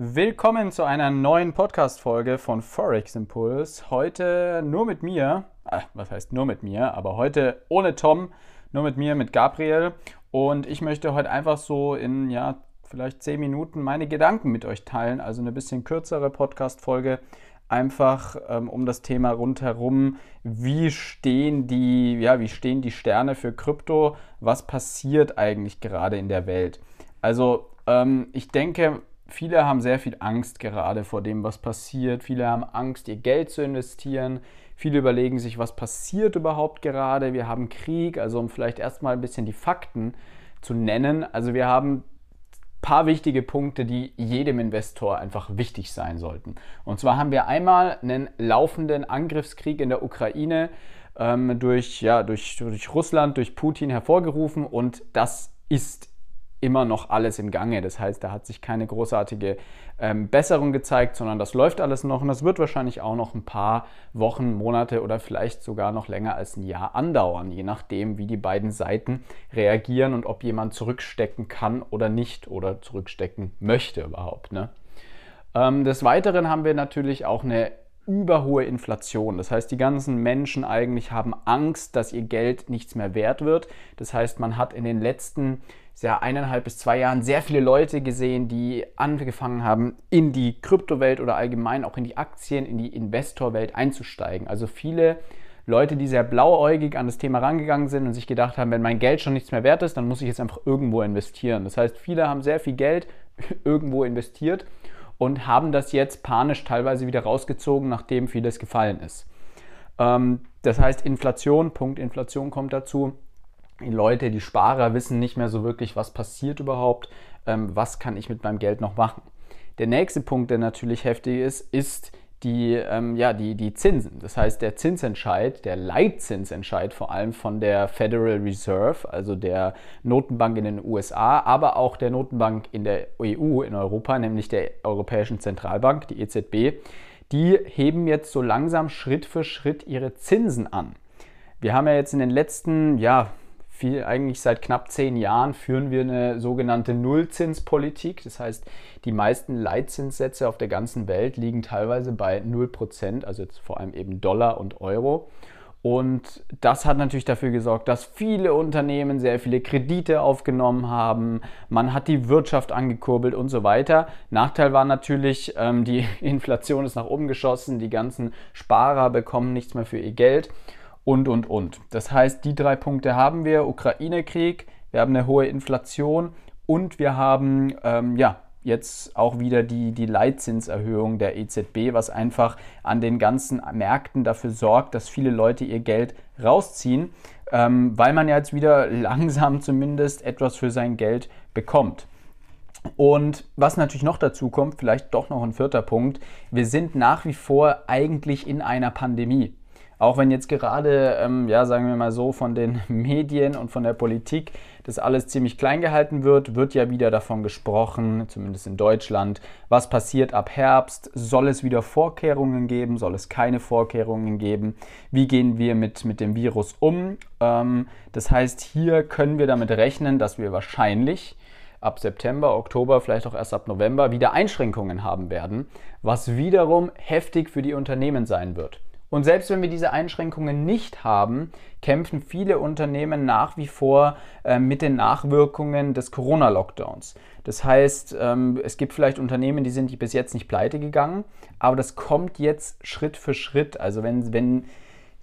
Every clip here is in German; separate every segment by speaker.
Speaker 1: Willkommen zu einer neuen Podcast-Folge von Forex Impulse. Heute nur mit mir, äh, was heißt nur mit mir, aber heute ohne Tom, nur mit mir, mit Gabriel. Und ich möchte heute einfach so in, ja, vielleicht zehn Minuten meine Gedanken mit euch teilen. Also eine bisschen kürzere Podcast-Folge. Einfach ähm, um das Thema rundherum. Wie stehen die, ja, wie stehen die Sterne für Krypto? Was passiert eigentlich gerade in der Welt? Also, ähm, ich denke, viele haben sehr viel Angst gerade vor dem, was passiert. Viele haben Angst, ihr Geld zu investieren. Viele überlegen sich, was passiert überhaupt gerade. Wir haben Krieg, also um vielleicht erstmal ein bisschen die Fakten zu nennen. Also wir haben paar wichtige Punkte, die jedem Investor einfach wichtig sein sollten. Und zwar haben wir einmal einen laufenden Angriffskrieg in der Ukraine ähm, durch, ja, durch, durch Russland, durch Putin hervorgerufen und das ist immer noch alles im Gange. Das heißt, da hat sich keine großartige ähm, Besserung gezeigt, sondern das läuft alles noch und das wird wahrscheinlich auch noch ein paar Wochen, Monate oder vielleicht sogar noch länger als ein Jahr andauern, je nachdem, wie die beiden Seiten reagieren und ob jemand zurückstecken kann oder nicht oder zurückstecken möchte überhaupt. Ne? Ähm, des Weiteren haben wir natürlich auch eine überhohe Inflation. Das heißt, die ganzen Menschen eigentlich haben Angst, dass ihr Geld nichts mehr wert wird. Das heißt, man hat in den letzten ja, eineinhalb bis zwei Jahren sehr viele Leute gesehen, die angefangen haben, in die Kryptowelt oder allgemein auch in die Aktien, in die Investorwelt einzusteigen. Also viele Leute, die sehr blauäugig an das Thema rangegangen sind und sich gedacht haben, wenn mein Geld schon nichts mehr wert ist, dann muss ich jetzt einfach irgendwo investieren. Das heißt, viele haben sehr viel Geld irgendwo investiert und haben das jetzt panisch teilweise wieder rausgezogen, nachdem vieles gefallen ist. Ähm, das heißt, Inflation, Punkt Inflation kommt dazu die Leute, die Sparer wissen nicht mehr so wirklich, was passiert überhaupt, ähm, was kann ich mit meinem Geld noch machen. Der nächste Punkt, der natürlich heftig ist, ist die, ähm, ja, die, die Zinsen. Das heißt, der Zinsentscheid, der Leitzinsentscheid vor allem von der Federal Reserve, also der Notenbank in den USA, aber auch der Notenbank in der EU, in Europa, nämlich der Europäischen Zentralbank, die EZB, die heben jetzt so langsam Schritt für Schritt ihre Zinsen an. Wir haben ja jetzt in den letzten, ja, viel, eigentlich seit knapp zehn Jahren führen wir eine sogenannte Nullzinspolitik. Das heißt, die meisten Leitzinssätze auf der ganzen Welt liegen teilweise bei 0%, also jetzt vor allem eben Dollar und Euro. Und das hat natürlich dafür gesorgt, dass viele Unternehmen sehr viele Kredite aufgenommen haben. Man hat die Wirtschaft angekurbelt und so weiter. Nachteil war natürlich, ähm, die Inflation ist nach oben geschossen. Die ganzen Sparer bekommen nichts mehr für ihr Geld und, und, und. Das heißt, die drei Punkte haben wir. Ukraine-Krieg, wir haben eine hohe Inflation und wir haben, ähm, ja, jetzt auch wieder die, die Leitzinserhöhung der EZB, was einfach an den ganzen Märkten dafür sorgt, dass viele Leute ihr Geld rausziehen, ähm, weil man ja jetzt wieder langsam zumindest etwas für sein Geld bekommt. Und was natürlich noch dazu kommt, vielleicht doch noch ein vierter Punkt, wir sind nach wie vor eigentlich in einer Pandemie. Auch wenn jetzt gerade, ähm, ja, sagen wir mal so, von den Medien und von der Politik das alles ziemlich klein gehalten wird, wird ja wieder davon gesprochen, zumindest in Deutschland, was passiert ab Herbst. Soll es wieder Vorkehrungen geben? Soll es keine Vorkehrungen geben? Wie gehen wir mit, mit dem Virus um? Ähm, das heißt, hier können wir damit rechnen, dass wir wahrscheinlich ab September, Oktober, vielleicht auch erst ab November wieder Einschränkungen haben werden, was wiederum heftig für die Unternehmen sein wird. Und selbst wenn wir diese Einschränkungen nicht haben, kämpfen viele Unternehmen nach wie vor äh, mit den Nachwirkungen des Corona-Lockdowns. Das heißt, ähm, es gibt vielleicht Unternehmen, die sind bis jetzt nicht pleite gegangen, aber das kommt jetzt Schritt für Schritt. Also wenn, wenn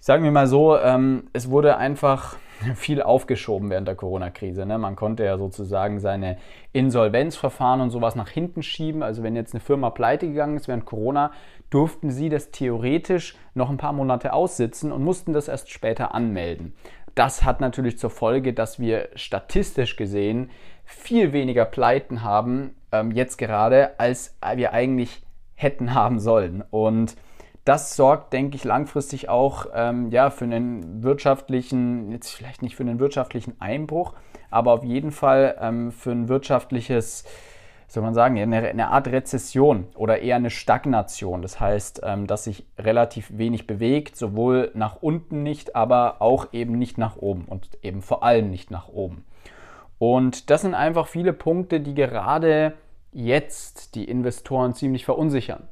Speaker 1: sagen wir mal so, ähm, es wurde einfach viel aufgeschoben während der Corona-Krise. Ne? Man konnte ja sozusagen seine Insolvenzverfahren und sowas nach hinten schieben. Also wenn jetzt eine Firma pleite gegangen ist während Corona, durften sie das theoretisch noch ein paar Monate aussitzen und mussten das erst später anmelden. Das hat natürlich zur Folge, dass wir statistisch gesehen viel weniger Pleiten haben, ähm, jetzt gerade, als wir eigentlich hätten haben sollen. Und das sorgt, denke ich, langfristig auch ähm, ja, für einen wirtschaftlichen, jetzt vielleicht nicht für einen wirtschaftlichen Einbruch, aber auf jeden Fall ähm, für ein wirtschaftliches, soll man sagen, eine, eine, Art Rezession oder eher eine Stagnation. Das heißt, ähm, dass sich relativ wenig bewegt, sowohl nach unten nicht, aber auch eben nicht nach oben und eben vor allem nicht nach oben. Und das sind einfach viele Punkte, die gerade jetzt die Investoren ziemlich verunsichern.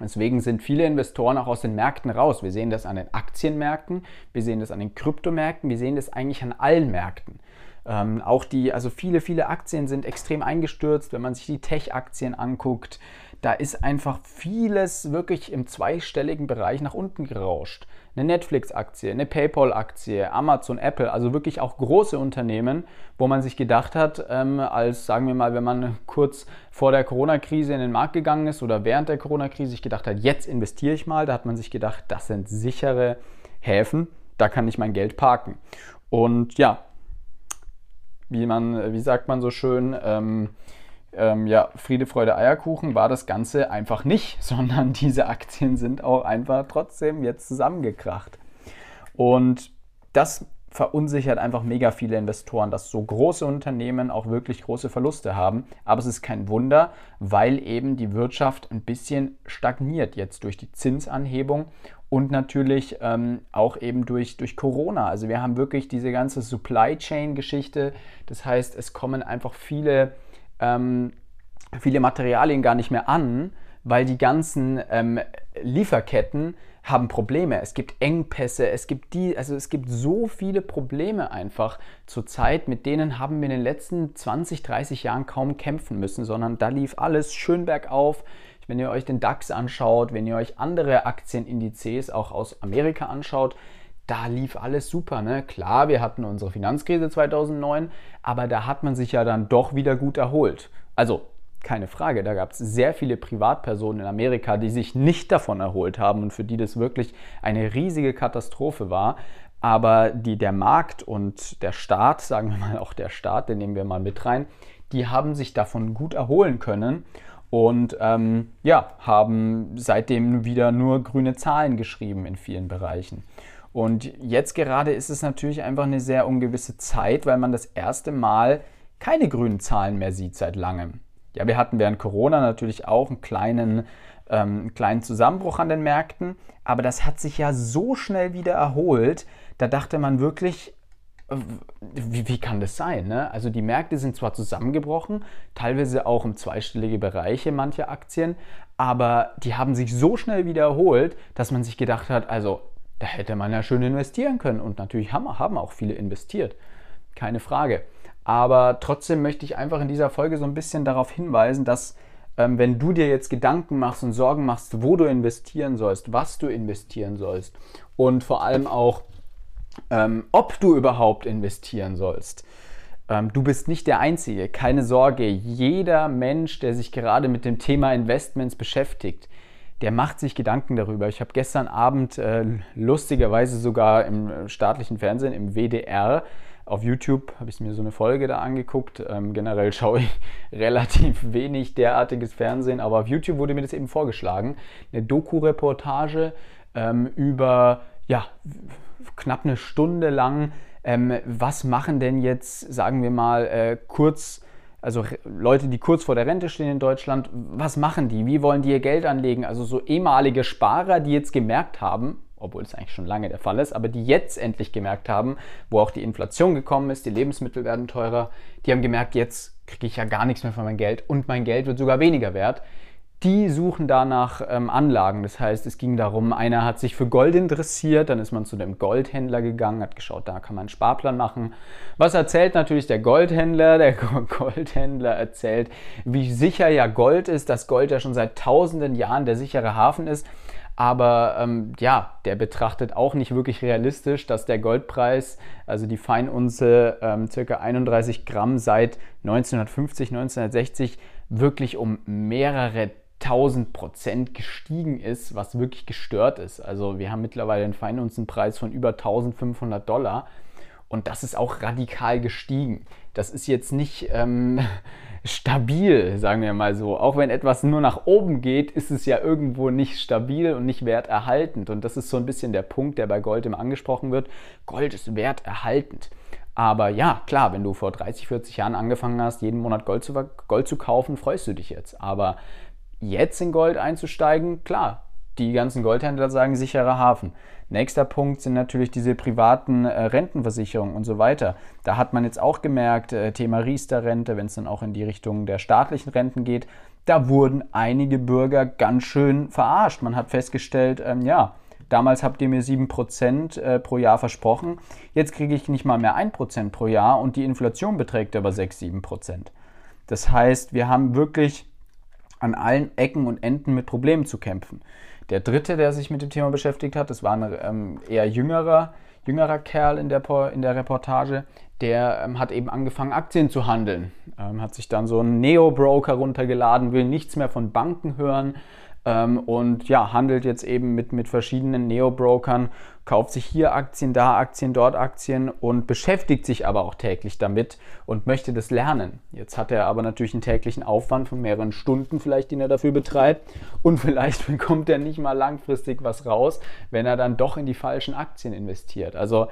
Speaker 1: Deswegen sind viele Investoren auch aus den Märkten raus. Wir sehen das an den Aktienmärkten, wir sehen das an den Kryptomärkten, wir sehen das eigentlich an allen Märkten. Ähm, auch die, also viele, viele Aktien sind extrem eingestürzt. Wenn man sich die Tech-Aktien anguckt, da ist einfach vieles wirklich im zweistelligen Bereich nach unten gerauscht. Eine Netflix-Aktie, eine PayPal-Aktie, Amazon, Apple, also wirklich auch große Unternehmen, wo man sich gedacht hat, ähm, als sagen wir mal, wenn man kurz vor der Corona-Krise in den Markt gegangen ist oder während der Corona-Krise sich gedacht hat, jetzt investiere ich mal, da hat man sich gedacht, das sind sichere Häfen, da kann ich mein Geld parken. Und ja, wie man, wie sagt man so schön, ähm, ähm, ja, Friede, Freude, Eierkuchen war das Ganze einfach nicht, sondern diese Aktien sind auch einfach trotzdem jetzt zusammengekracht. Und das verunsichert einfach mega viele Investoren, dass so große Unternehmen auch wirklich große Verluste haben. Aber es ist kein Wunder, weil eben die Wirtschaft ein bisschen stagniert jetzt durch die Zinsanhebung und natürlich ähm, auch eben durch, durch Corona. Also wir haben wirklich diese ganze Supply Chain Geschichte. Das heißt, es kommen einfach viele, ähm, viele Materialien gar nicht mehr an, weil die ganzen ähm, Lieferketten haben Probleme. Es gibt Engpässe, es gibt die, also es gibt so viele Probleme einfach zurzeit, mit denen haben wir in den letzten 20, 30 Jahren kaum kämpfen müssen, sondern da lief alles schön bergauf. Wenn ihr euch den DAX anschaut, wenn ihr euch andere Aktienindizes auch aus Amerika anschaut, da lief alles super. Ne? Klar, wir hatten unsere Finanzkrise 2009, aber da hat man sich ja dann doch wieder gut erholt. Also keine Frage, da gab es sehr viele Privatpersonen in Amerika, die sich nicht davon erholt haben und für die das wirklich eine riesige Katastrophe war. Aber die, der Markt und der Staat, sagen wir mal auch der Staat, den nehmen wir mal mit rein, die haben sich davon gut erholen können und ähm, ja, haben seitdem wieder nur grüne Zahlen geschrieben in vielen Bereichen. Und jetzt gerade ist es natürlich einfach eine sehr ungewisse Zeit, weil man das erste Mal keine grünen Zahlen mehr sieht seit langem. Ja, wir hatten während Corona natürlich auch einen kleinen, ähm, einen kleinen Zusammenbruch an den Märkten, aber das hat sich ja so schnell wieder erholt. Da dachte man wirklich, äh, wie, wie, kann das sein? Ne? Also die Märkte sind zwar zusammengebrochen, teilweise auch im zweistellige Bereiche manche Aktien, aber die haben sich so schnell wieder erholt, dass man sich gedacht hat, also da hätte man ja schön investieren können. Und natürlich haben, haben auch viele investiert, keine Frage. Aber trotzdem möchte ich einfach in dieser Folge so ein bisschen darauf hinweisen, dass ähm, wenn du dir jetzt Gedanken machst und Sorgen machst, wo du investieren sollst, was du investieren sollst und vor allem auch, ähm, ob du überhaupt investieren sollst. Ähm, du bist nicht der Einzige, keine Sorge. Jeder Mensch, der sich gerade mit dem Thema Investments beschäftigt, der macht sich Gedanken darüber. Ich habe gestern Abend äh, lustigerweise sogar im äh, staatlichen Fernsehen, im WDR, auf YouTube habe ich mir so eine Folge da angeguckt. Ähm, generell schaue ich relativ wenig derartiges Fernsehen, aber auf YouTube wurde mir das eben vorgeschlagen. Eine Doku-Reportage ähm, über ja, knapp eine Stunde lang. Ähm, was machen denn jetzt, sagen wir mal, äh, kurz also Leute, die kurz vor der Rente stehen in Deutschland, was machen die? Wie wollen die ihr Geld anlegen? Also so ehemalige Sparer, die jetzt gemerkt haben, obwohl es eigentlich schon lange der Fall ist, aber die jetzt endlich gemerkt haben, wo auch die Inflation gekommen ist, die Lebensmittel werden teurer, die haben gemerkt, jetzt kriege ich ja gar nichts mehr von meinem Geld und mein Geld wird sogar weniger wert die suchen danach ähm, Anlagen. Das heißt, es ging darum, einer hat sich für Gold interessiert, dann ist man zu dem Goldhändler gegangen, hat geschaut, da kann man einen Sparplan machen. Was erzählt natürlich der Goldhändler? Der Goldhändler erzählt, wie sicher ja Gold ist, dass Gold ja schon seit tausenden Jahren der sichere Hafen ist. Aber ähm, ja, der betrachtet auch nicht wirklich realistisch, dass der Goldpreis, also die Feinunze, ähm, circa 31 Gramm seit 1950, 1960 wirklich um mehrere 1000 Prozent gestiegen ist, was wirklich gestört ist. Also wir haben mittlerweile einen Feinunzenpreis von über 1500 Dollar und das ist auch radikal gestiegen. Das ist jetzt nicht ähm, stabil, sagen wir mal so. Auch wenn etwas nur nach oben geht, ist es ja irgendwo nicht stabil und nicht werterhaltend. Und das ist so ein bisschen der Punkt, der bei Gold immer angesprochen wird. Gold ist werterhaltend. Aber ja, klar, wenn du vor 30, 40 Jahren angefangen hast, jeden Monat Gold zu, Gold zu kaufen, freust du dich jetzt. Aber jetzt in Gold einzusteigen, klar, die ganzen Goldhändler sagen sicherer Hafen. Nächster Punkt sind natürlich diese privaten äh, Rentenversicherungen und so weiter. Da hat man jetzt auch gemerkt, äh, Thema Riester-Rente, wenn es dann auch in die Richtung der staatlichen Renten geht, da wurden einige Bürger ganz schön verarscht. Man hat festgestellt, ähm, ja, damals habt ihr mir 7% äh, pro Jahr versprochen, jetzt kriege ich nicht mal mehr 1% pro Jahr und die Inflation beträgt aber 6, 7%. Das heißt, wir haben wirklich an allen Ecken und Enden mit Problemen zu kämpfen. Der dritte, der sich mit dem Thema beschäftigt hat, das war ein ähm, eher jüngerer, jüngerer Kerl in der, in der Reportage, der ähm, hat eben angefangen, Aktien zu handeln. Ähm, hat sich dann so einen Neo-Broker runtergeladen, will nichts mehr von Banken hören, ähm, und ja, handelt jetzt eben mit, mit verschiedenen Neo-Brokern, kauft sich hier Aktien, da Aktien, dort Aktien und beschäftigt sich aber auch täglich damit und möchte das lernen. Jetzt hat er aber natürlich einen täglichen Aufwand von mehreren Stunden vielleicht, den er dafür betreibt und vielleicht bekommt er nicht mal langfristig was raus, wenn er dann doch in die falschen Aktien investiert. Also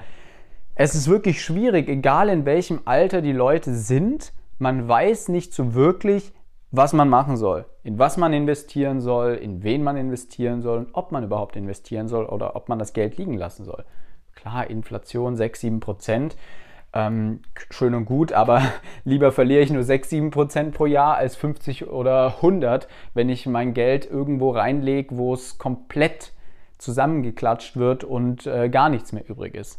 Speaker 1: es ist wirklich schwierig, egal in welchem Alter die Leute sind, man weiß nicht so wirklich, was man machen soll, in was man investieren soll, in wen man investieren soll und ob man überhaupt investieren soll oder ob man das Geld liegen lassen soll. Klar, Inflation 6, 7 Prozent, ähm, schön und gut, aber lieber verliere ich nur 6, 7 Prozent pro Jahr als 50 oder 100, wenn ich mein Geld irgendwo reinlege, wo es komplett zusammengeklatscht wird und äh, gar nichts mehr übrig ist.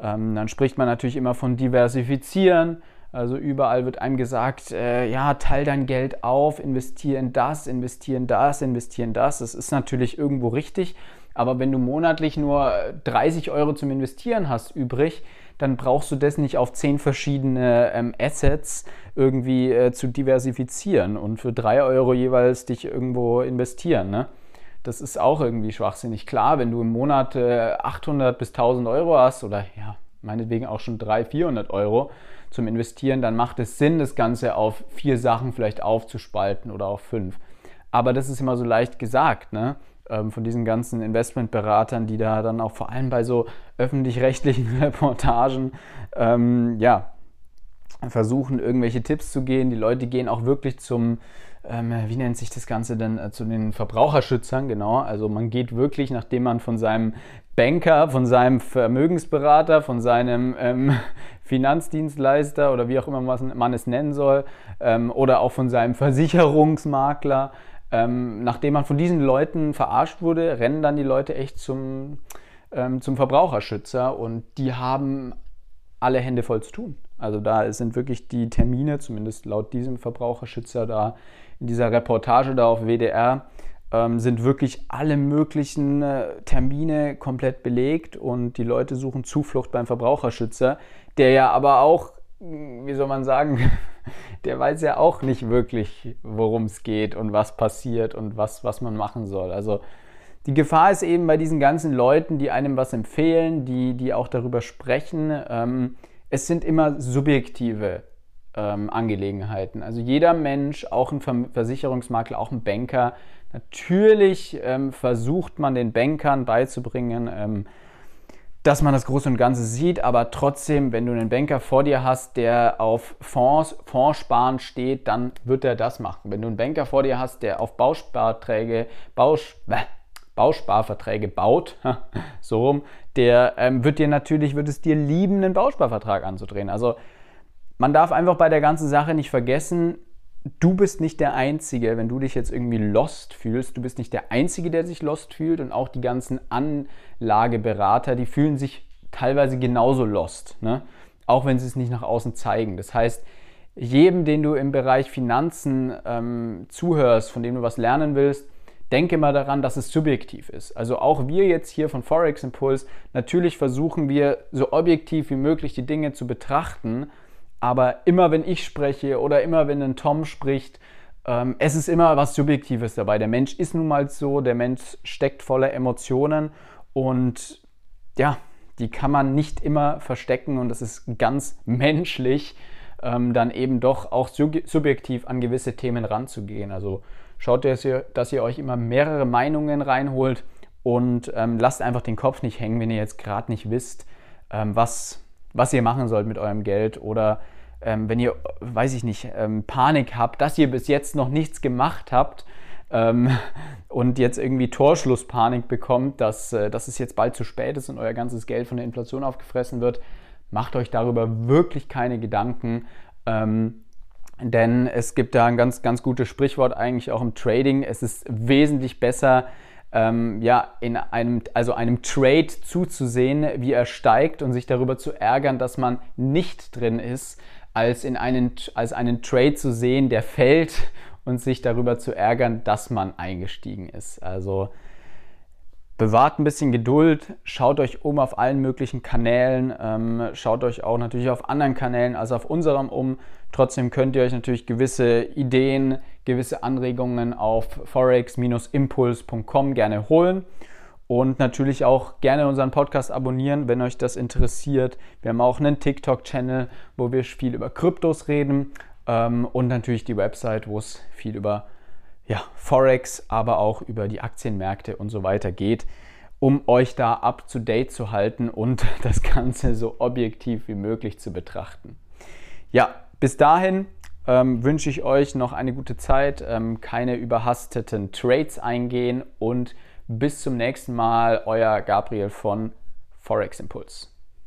Speaker 1: Ähm, dann spricht man natürlich immer von diversifizieren, also überall wird einem gesagt, äh, ja, teil dein Geld auf, investiere in das, investiere in das, investiere in das. Das ist natürlich irgendwo richtig. Aber wenn du monatlich nur 30 Euro zum Investieren hast übrig, dann brauchst du das nicht auf 10 verschiedene ähm, Assets irgendwie äh, zu diversifizieren und für 3 Euro jeweils dich irgendwo investieren. Ne? Das ist auch irgendwie schwachsinnig. Klar, wenn du im Monat äh, 800 bis 1000 Euro hast oder ja, meinetwegen auch schon 300, 400 Euro, zum Investieren, dann macht es Sinn, das Ganze auf vier Sachen vielleicht aufzuspalten oder auf fünf. Aber das ist immer so leicht gesagt, ne? Ähm, von diesen ganzen Investmentberatern, die da dann auch vor allem bei so öffentlich-rechtlichen Reportagen, ähm, ja, versuchen, irgendwelche Tipps zu gehen. Die Leute gehen auch wirklich zum, ähm, wie nennt sich das Ganze denn, äh, zu den Verbraucherschützern, genau. Also man geht wirklich, nachdem man von seinem Banker, von seinem Vermögensberater, von seinem ähm, Finanzdienstleister oder wie auch immer man es nennen soll, ähm, oder auch von seinem Versicherungsmakler. Ähm, nachdem man von diesen Leuten verarscht wurde, rennen dann die Leute echt zum, ähm, zum Verbraucherschützer und die haben alle Hände voll zu tun. Also da sind wirklich die Termine, zumindest laut diesem Verbraucherschützer da in dieser Reportage da auf WDR, ähm, sind wirklich alle möglichen äh, Termine komplett belegt und die Leute suchen Zuflucht beim Verbraucherschützer, der ja aber auch, hm, wie soll man sagen, der weiß ja auch nicht wirklich, worum es geht und was passiert und was, was man machen soll. Also die Gefahr ist eben bei diesen ganzen Leuten, die einem was empfehlen, die, die auch darüber sprechen, ähm, es sind immer subjektive ähm, Angelegenheiten. Also jeder Mensch, auch ein Versicherungsmakler, auch ein Banker, Natürlich ähm, versucht man den Bankern beizubringen, ähm, dass man das Große und Ganze sieht, aber trotzdem, wenn du einen Banker vor dir hast, der auf Fonds, Fondssparen steht, dann wird er das machen. Wenn du einen Banker vor dir hast, der auf Bausparträge, Baus, äh, Bausparverträge baut, so rum, der ähm, wird dir natürlich, wird es dir lieben, einen Bausparvertrag anzudrehen. Also man darf einfach bei der ganzen Sache nicht vergessen, du bist nicht der Einzige, wenn du dich jetzt irgendwie lost fühlst, du bist nicht der Einzige, der sich lost fühlt und auch die ganzen Anlageberater, die fühlen sich teilweise genauso lost, ne? auch wenn sie es nicht nach außen zeigen. Das heißt, jedem, den du im Bereich Finanzen ähm, zuhörst, von dem du was lernen willst, denke mal daran, dass es subjektiv ist. Also auch wir jetzt hier von Forex Impulse, natürlich versuchen wir so objektiv wie möglich die Dinge zu betrachten, aber immer wenn ich spreche oder immer wenn ein Tom spricht, ähm, es ist immer was Subjektives dabei. Der Mensch ist nun mal so, der Mensch steckt voller Emotionen und ja, die kann man nicht immer verstecken und das ist ganz menschlich, ähm, dann eben doch auch subjektiv an gewisse Themen ranzugehen. Also schaut, dass ihr, dass ihr euch immer mehrere Meinungen reinholt und ähm, lasst einfach den Kopf nicht hängen, wenn ihr jetzt gerade nicht wisst, ähm, was was ihr machen sollt mit eurem Geld oder ähm, wenn ihr, weiß ich nicht, ähm, Panik habt, dass ihr bis jetzt noch nichts gemacht habt, ähm, und jetzt irgendwie Torschlusspanik bekommt, dass, äh, dass es jetzt bald zu spät ist und euer ganzes Geld von der Inflation aufgefressen wird, macht euch darüber wirklich keine Gedanken. Ähm, denn es gibt da ein ganz, ganz gutes Sprichwort eigentlich auch im Trading. Es ist wesentlich besser, ähm, ja, in einem, also einem Trade zuzusehen, wie er steigt und sich darüber zu ärgern, dass man nicht drin ist, als in einen, als einen Trade zu sehen, der fällt und sich darüber zu ärgern, dass man eingestiegen ist. Also bewahrt ein bisschen Geduld, schaut euch um auf allen möglichen Kanälen, ähm, schaut euch auch natürlich auf anderen Kanälen als auf unserem um. Trotzdem könnt ihr euch natürlich gewisse Ideen, gewisse Anregungen auf forex-impuls.com gerne holen und natürlich auch gerne unseren Podcast abonnieren, wenn euch das interessiert. Wir haben auch einen TikTok-Channel, wo wir viel über Kryptos reden ähm, und natürlich die Website, wo es viel über ja, Forex, aber auch über die Aktienmärkte und so weiter geht, um euch da up to date zu halten und das Ganze so objektiv wie möglich zu betrachten. Ja, bis dahin ähm, wünsche ich euch noch eine gute Zeit, ähm, keine überhasteten Trades eingehen und bis zum nächsten Mal, euer Gabriel von Forex Impuls.